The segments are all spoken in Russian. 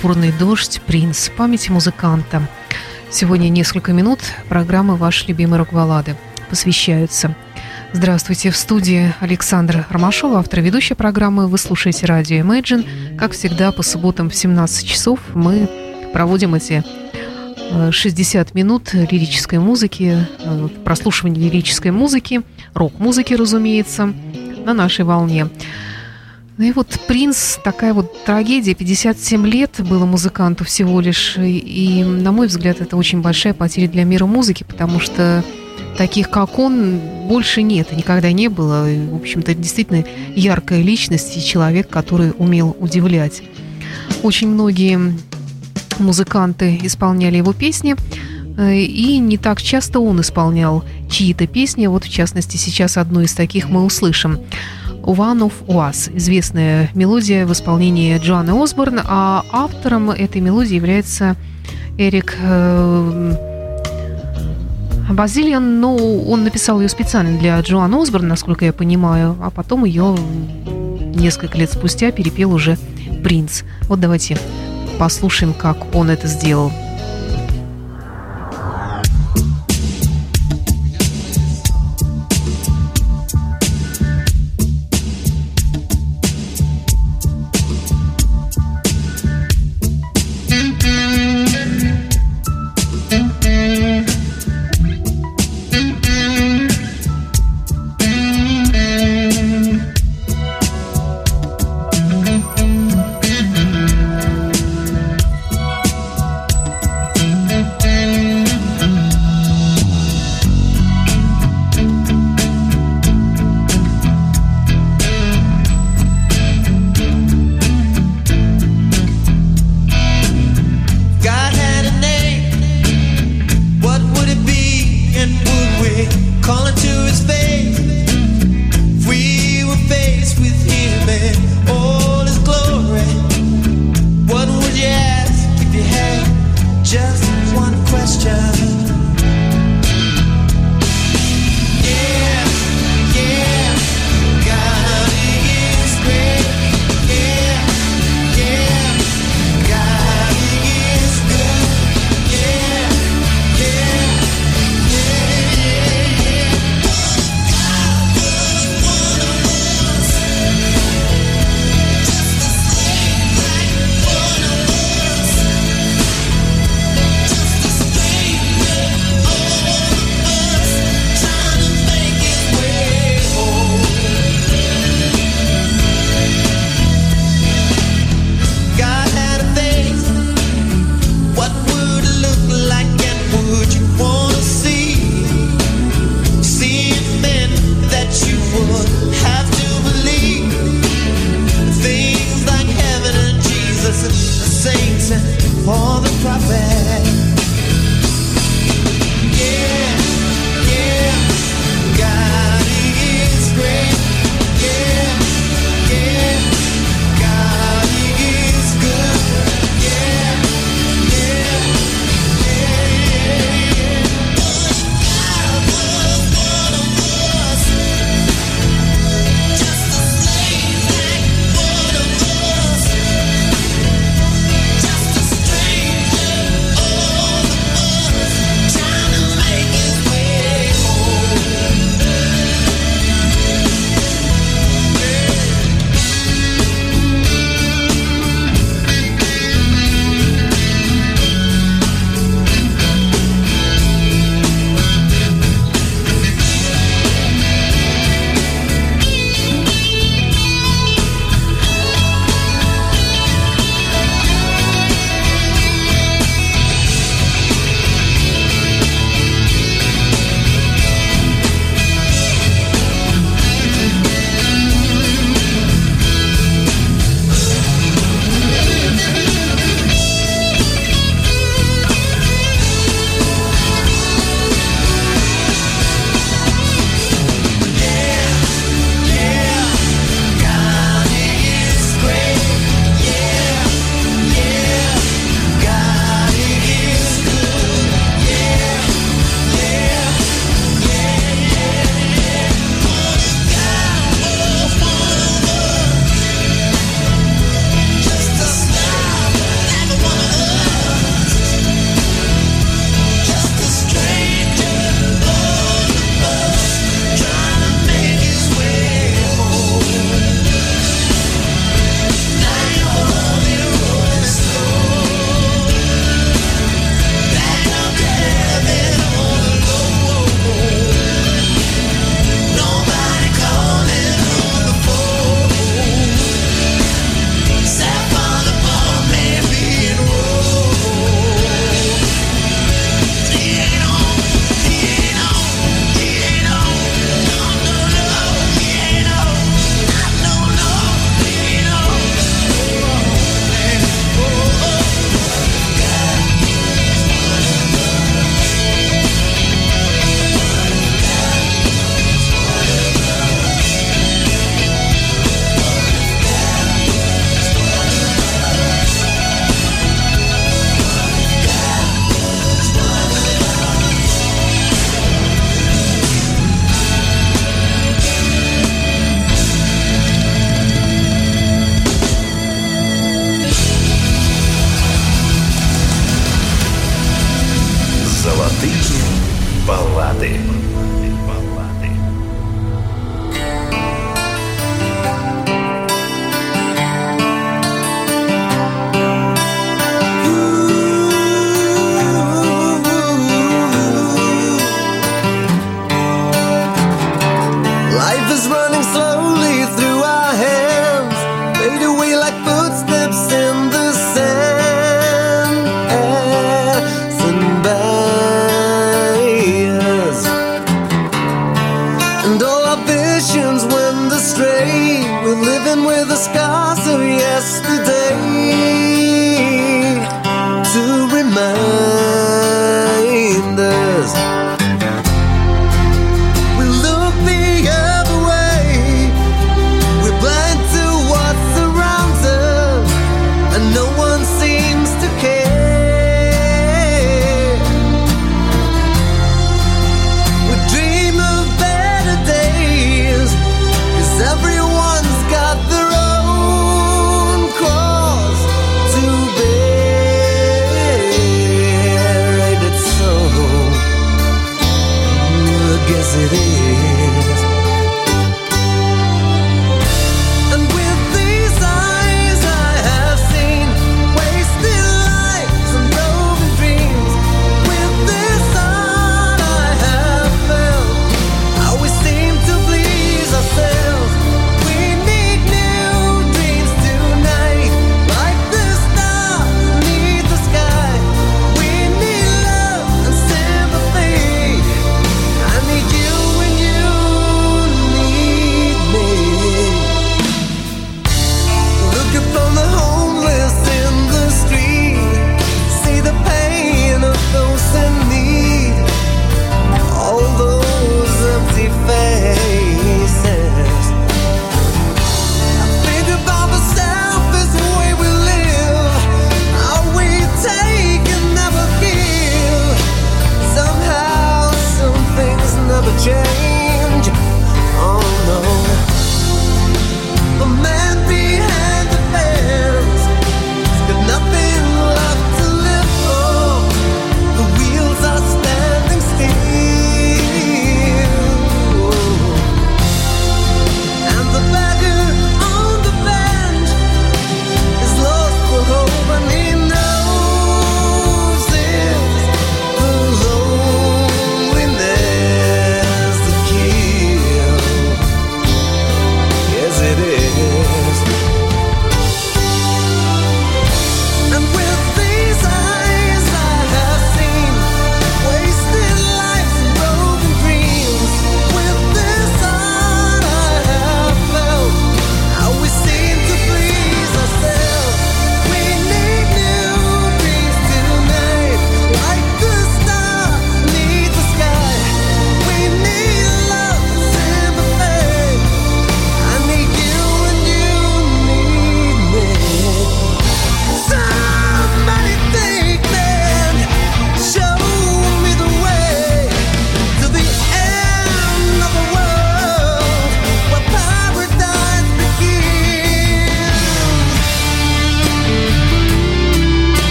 Пурпурный дождь, Принц, памяти музыканта. Сегодня несколько минут программы «Ваши любимые рок-баллады» посвящаются. Здравствуйте, в студии Александр Ромашов, автор ведущей программы. Вы слушаете радио Imagine. Как всегда, по субботам в 17 часов мы проводим эти 60 э, минут лирической музыки, э, прослушивания лирической музыки, рок-музыки, разумеется, на нашей волне. Ну и вот «Принц» такая вот трагедия. 57 лет было музыканту всего лишь. И, на мой взгляд, это очень большая потеря для мира музыки, потому что таких, как он, больше нет никогда не было. И, в общем-то, действительно яркая личность и человек, который умел удивлять. Очень многие музыканты исполняли его песни, э, и не так часто он исполнял чьи-то песни. Вот, в частности, сейчас одну из таких мы услышим. One of Us. Известная мелодия в исполнении Джоанны Осборн, а автором этой мелодии является Эрик э, Базилиан, но он написал ее специально для Джоанны Осборн, насколько я понимаю, а потом ее несколько лет спустя перепел уже Принц. Вот давайте послушаем, как он это сделал.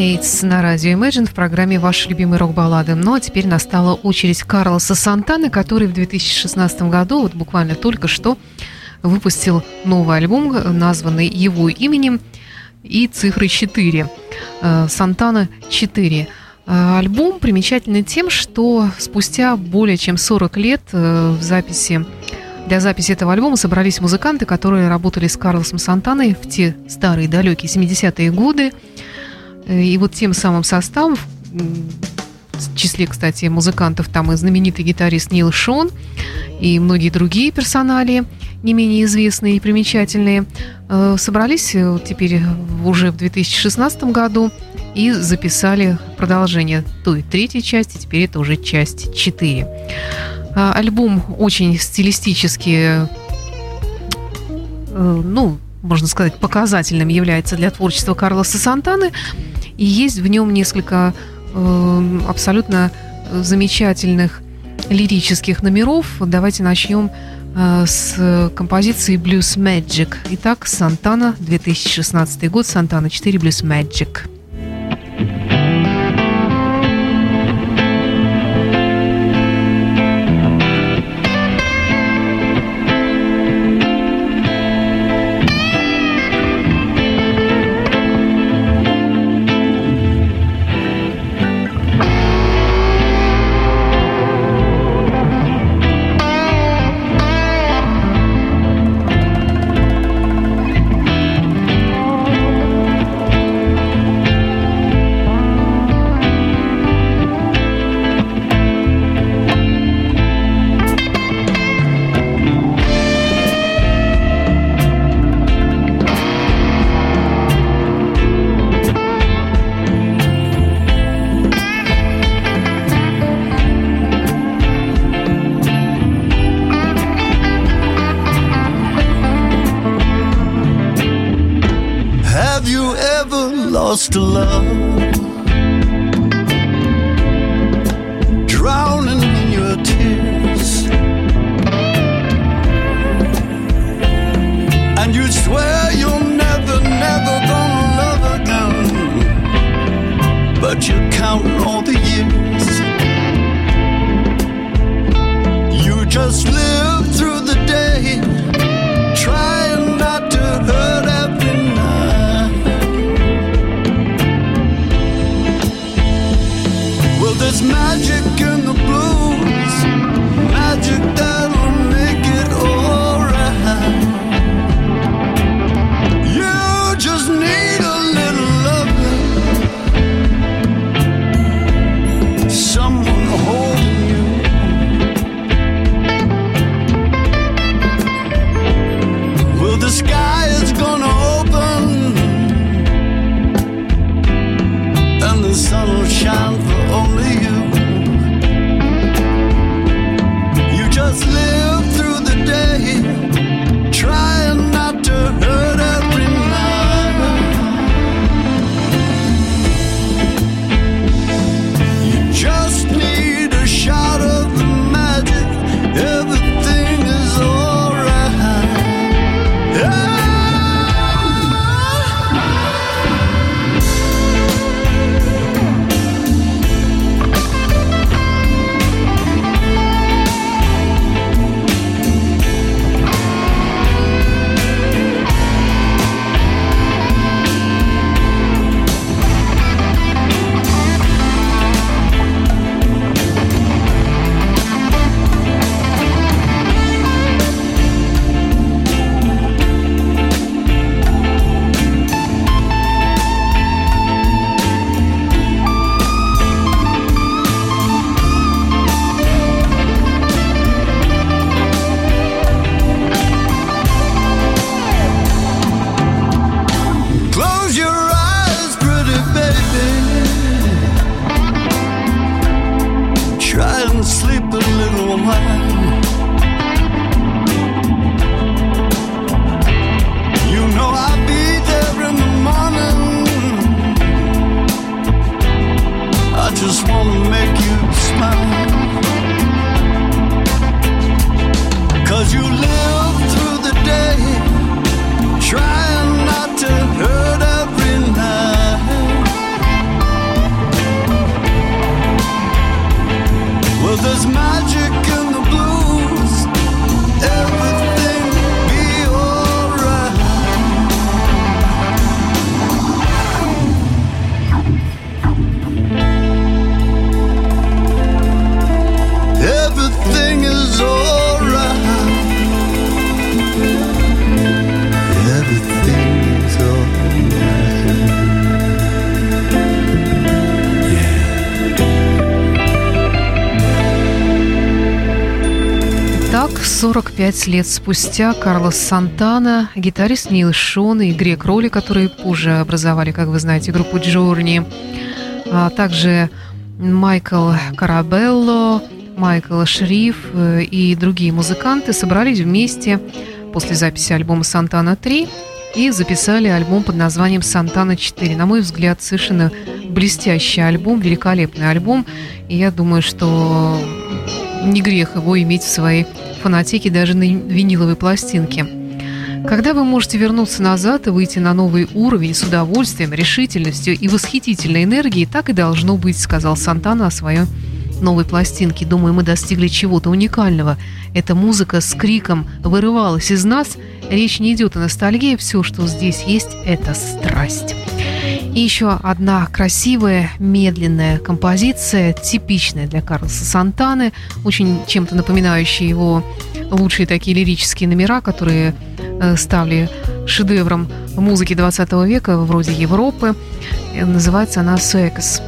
Mates на радио Imagine в программе «Ваши любимые рок-баллады». Ну а теперь настала очередь Карлоса Сантаны, который в 2016 году, вот буквально только что, выпустил новый альбом, названный его именем и цифрой 4. Э, Сантана 4. Э, Альбом примечательный тем, что спустя более чем 40 лет э, в записи для записи этого альбома собрались музыканты, которые работали с Карлосом Сантаной в те старые далекие 70-е годы. Э, И вот тем самым составом, в числе, кстати, музыкантов, там и знаменитый гитарист Нил Шон, и многие другие персонали, не менее известные и примечательные, э, собрались э, теперь уже в 2016 году и записали продолжение той третьей части, теперь это уже часть 4. А, Альбом очень стилистически, ну, можно сказать, показательным является для творчества Карлоса Сантаны. И есть в нем несколько э, абсолютно замечательных лирических номеров. Давайте начнем э, с композиции Blues Magic. Итак, Сантана, 2016 год, Сантана 4 Blues Magic. You're counting all 45 лет спустя Карлос Сантана, гитарист Нил Шон и Грек Роли, которые позже образовали, как вы знаете, группу Джорни, а также Майкл Карабелло, Майкл Шриф э, и другие музыканты собрались вместе после записи альбома «Сантана 3» и записали альбом под названием «Сантана 4». На мой взгляд, совершенно блестящий альбом, великолепный альбом. И я думаю, что не грех его иметь в своей фонотеке даже на виниловой пластинке. Когда вы можете вернуться назад и выйти на новый уровень с удовольствием, решительностью и восхитительной энергией, так и должно быть, сказал Сантана о своей новой пластинке. Думаю, мы достигли чего-то уникального. Эта музыка с криком вырывалась из нас. Речь не идет о ностальгии, все, что здесь есть, это страсть. И еще одна красивая, медленная композиция, типичная для Карлоса Сантаны, очень чем-то напоминающая его лучшие такие лирические номера, которые э, стали шедевром музыки 20 века, вроде Европы. Э, Называется она «Секс».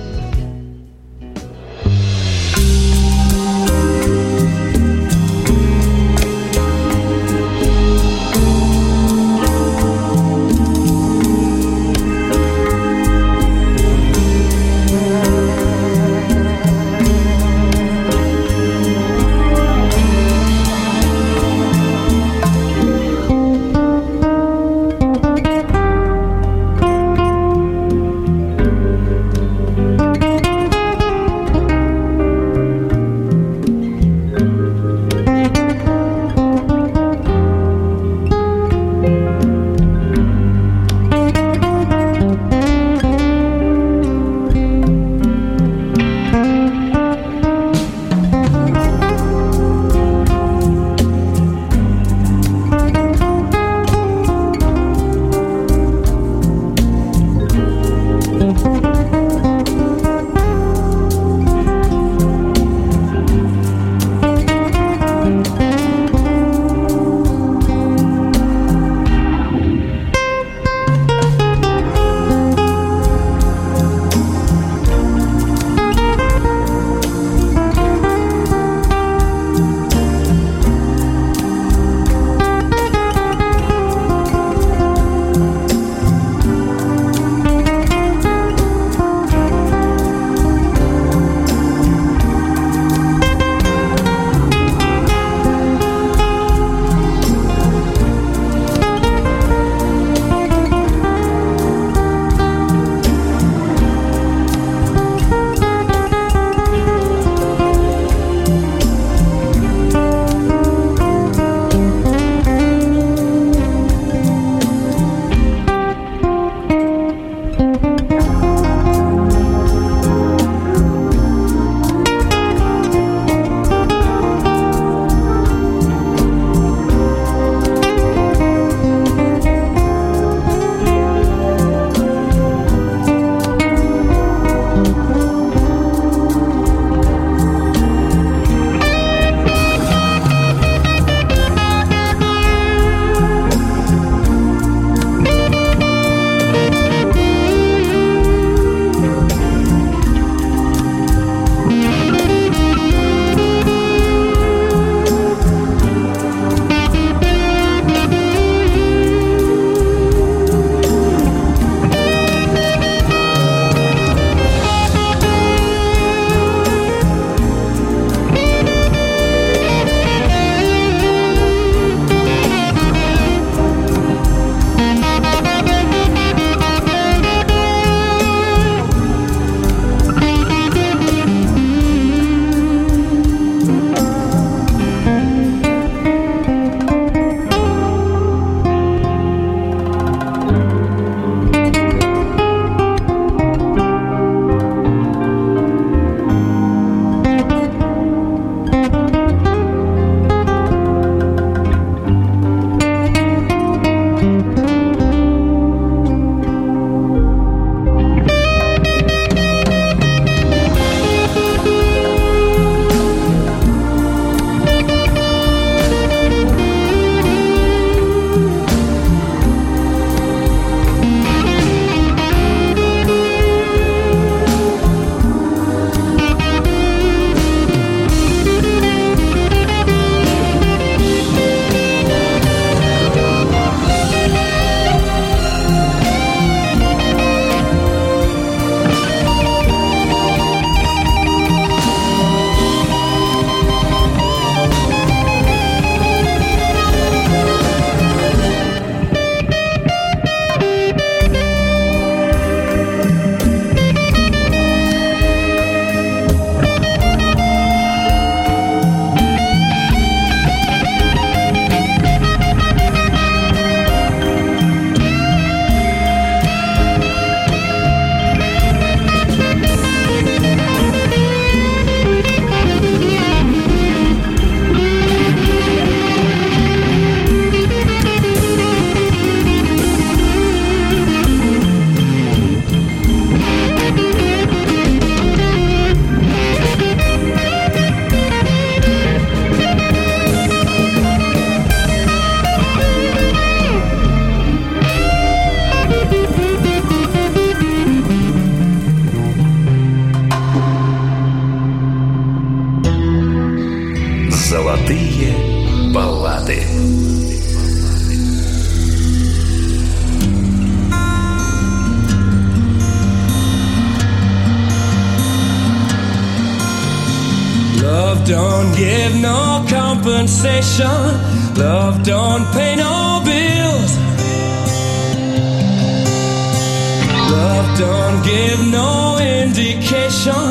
don't give no indication.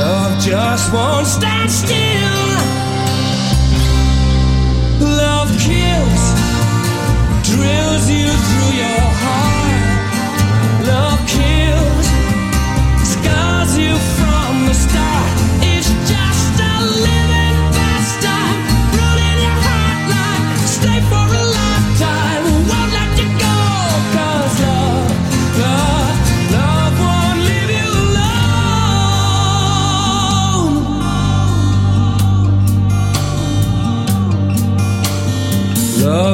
Love just won't stand still. Love kills, drills you through your heart. Love kills, scars you from the start.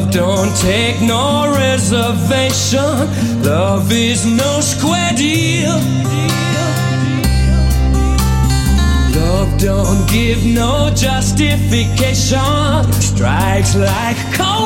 Love don't take no reservation. Love is no square deal. Love don't give no justification. Strikes like cold.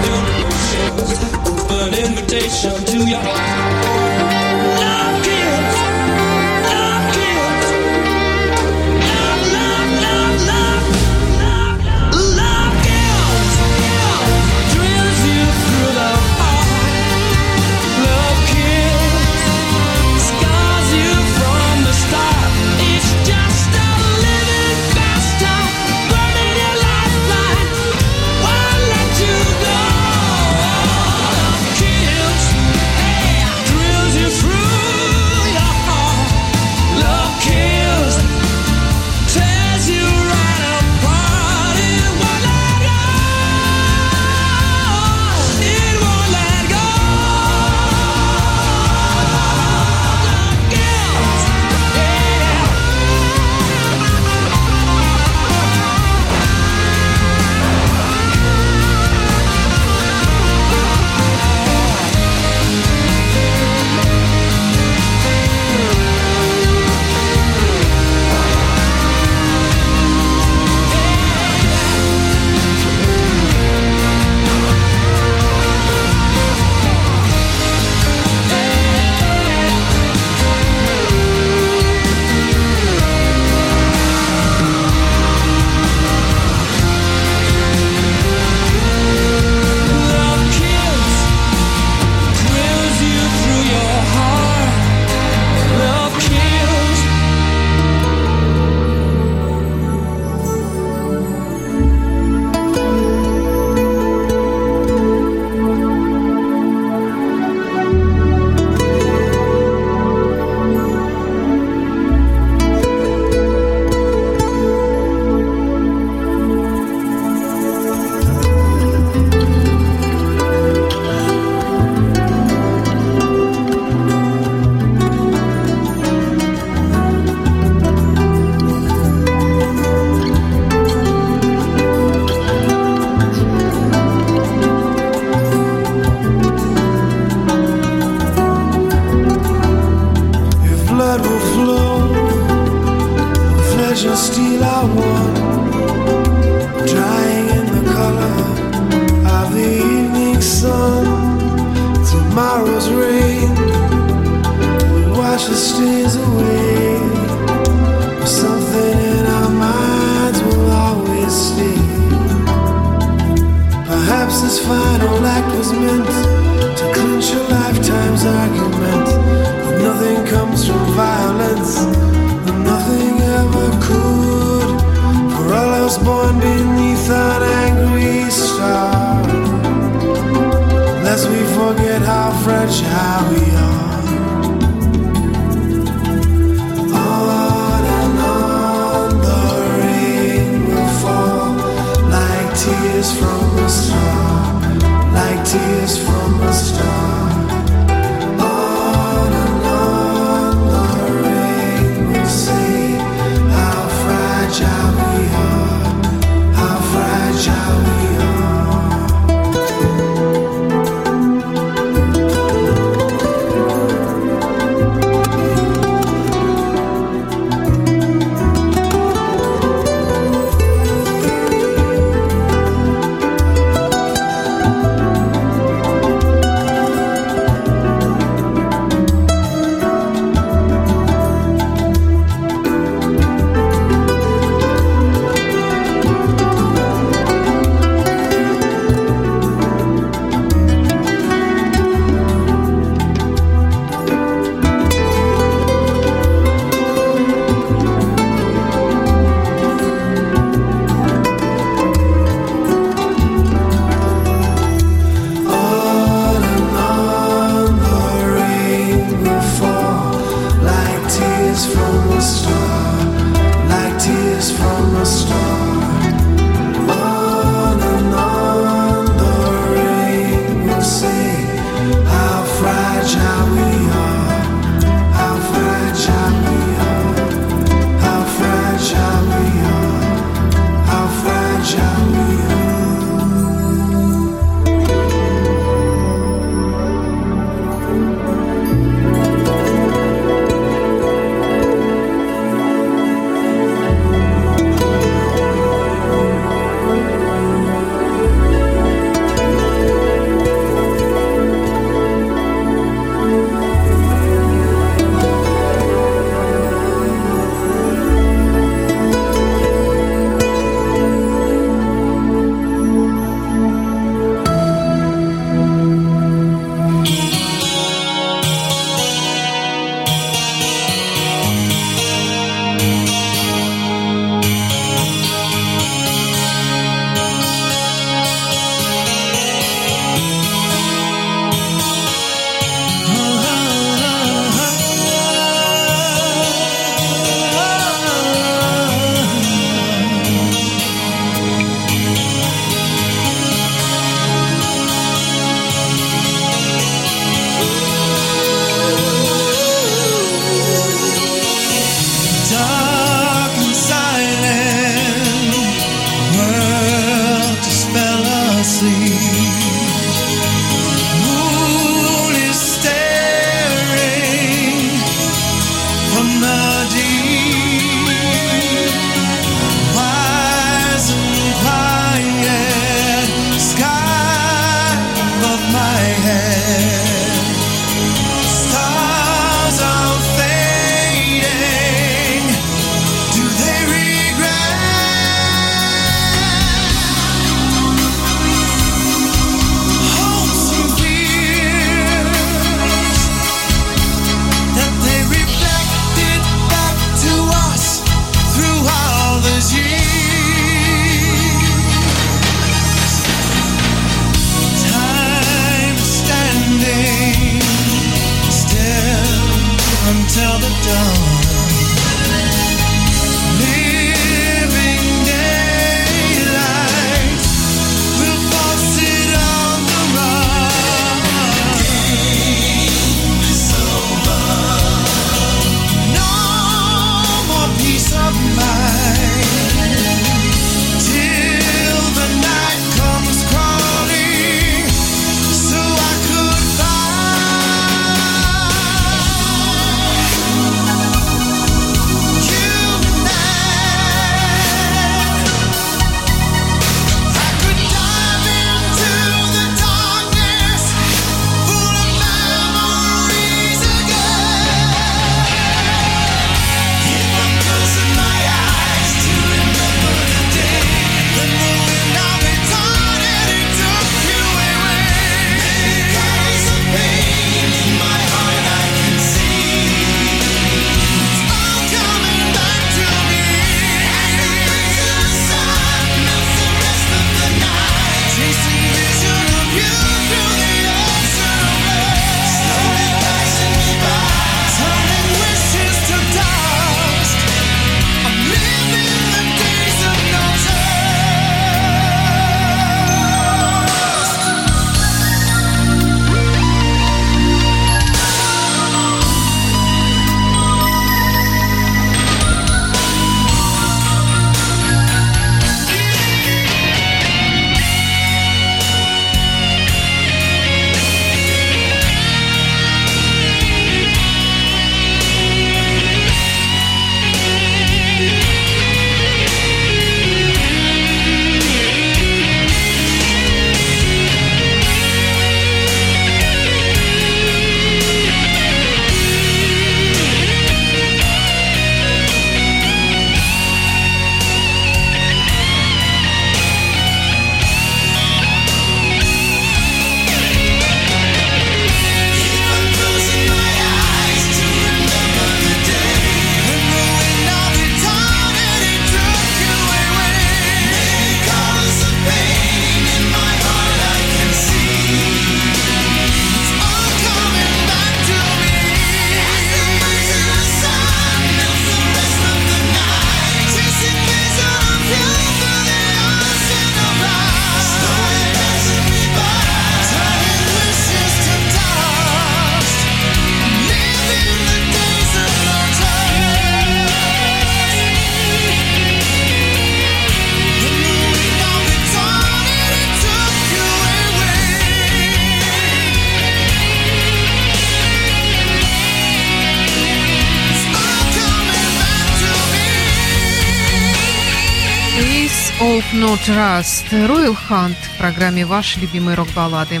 No Trust, Royal Hunt в программе «Ваши любимые рок-баллады».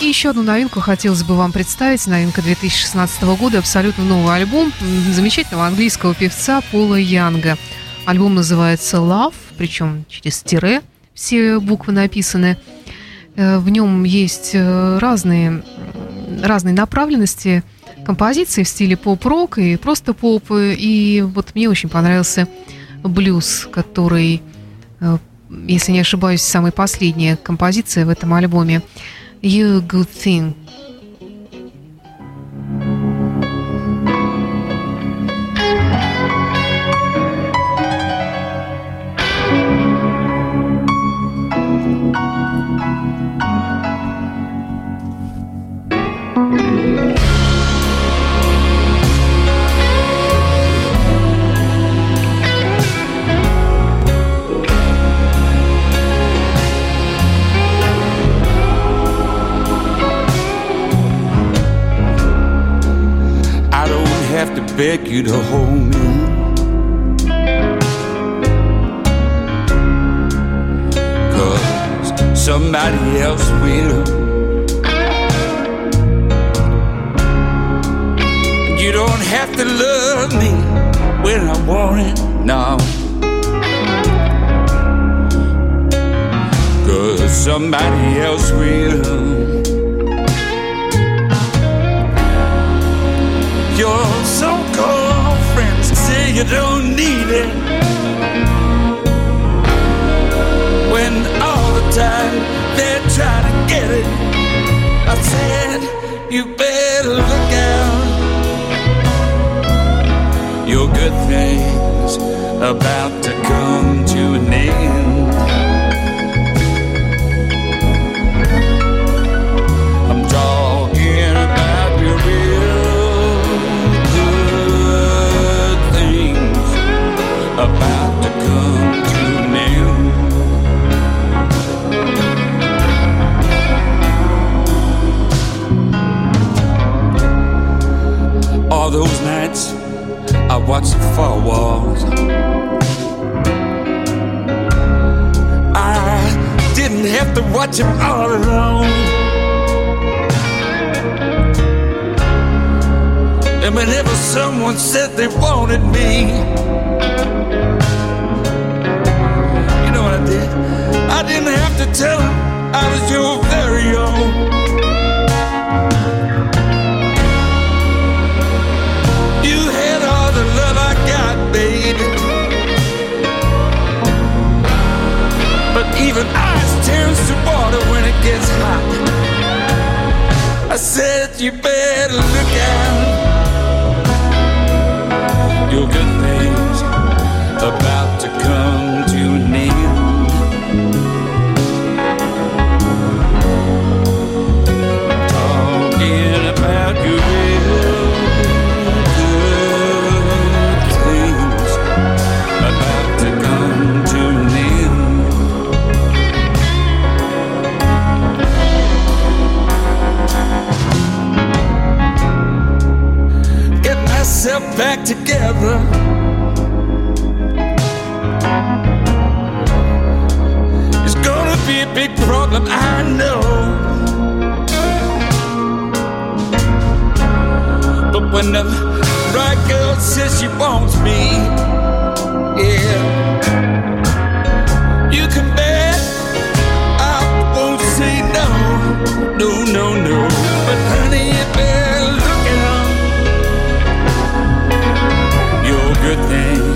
И еще одну новинку хотелось бы вам представить. Новинка 2016 года, абсолютно новый альбом замечательного английского певца Пола Янга. Альбом называется Love, причем через тире все буквы написаны. Э, В нем есть э, разные, разные направленности композиции в стиле поп-рок и просто поп. И вот мне очень понравился блюз, который, э, если не ошибаюсь, самая последняя композиция в этом альбоме. You Good Thing. Beg you to hold me. Cause somebody else will. You don't have to love me when I want it, no. Cause somebody else will. Your so-called friends say you don't need it. When all the time they're trying to get it I said, you better look out. Your good things about to come to an end Watching for walls. I didn't have to watch him all alone. And whenever someone said they wanted me, you know what I did? I didn't have to tell them I was your very own. Even ice turns to water when it gets hot. I said you better look out. Your good things about to come to an end. Back together. It's gonna be a big problem, I know. But when the right girl says she wants me, yeah, you can bet I won't say no, no, no, no. But honey, you good thing.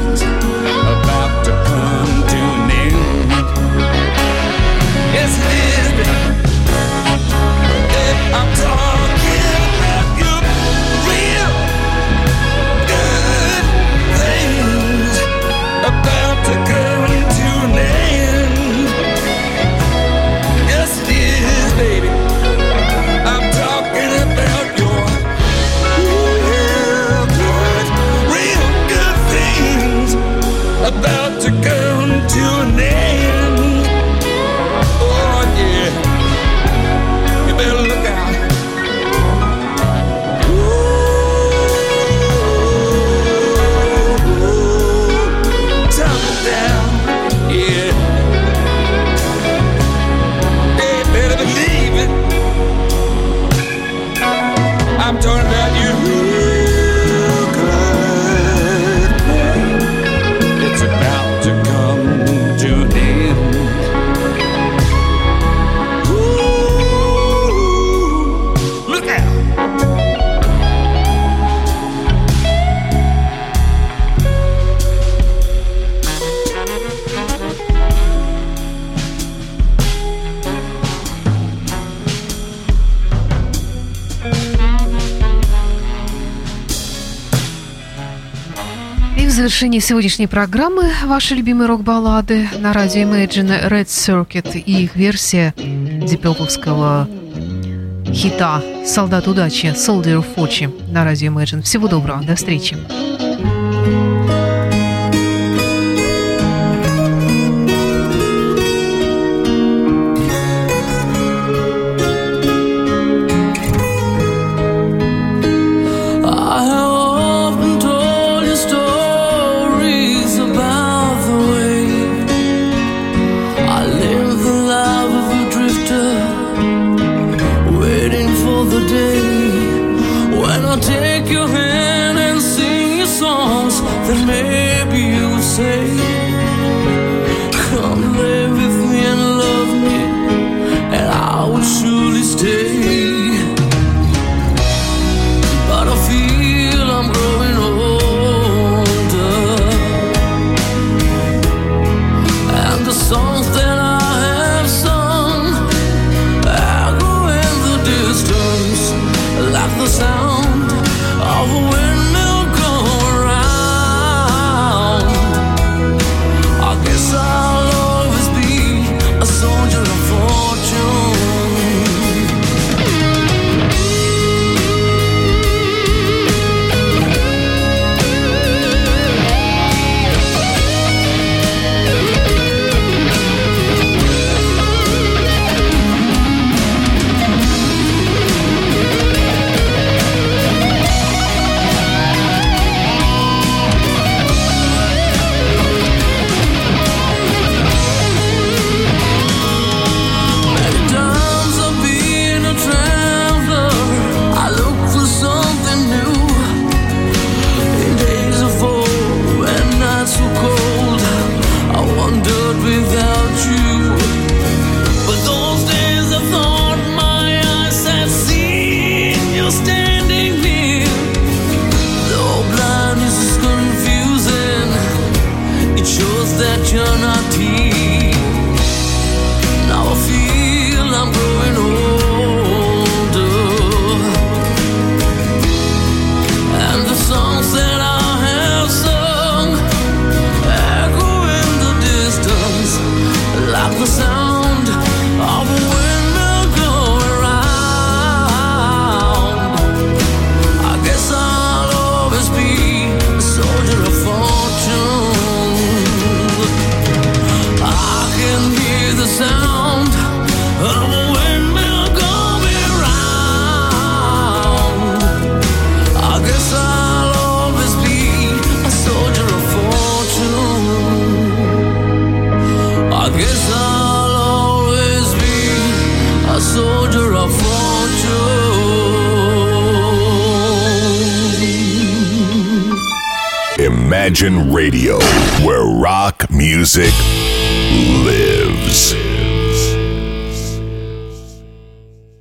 Завершении сегодняшней программы ваши любимые рок-баллады на радио Imagine Red Circuit и их версия дипелповского хита «Солдат удачи» Soldier of Fortune на радио Imagine. Всего доброго, до встречи.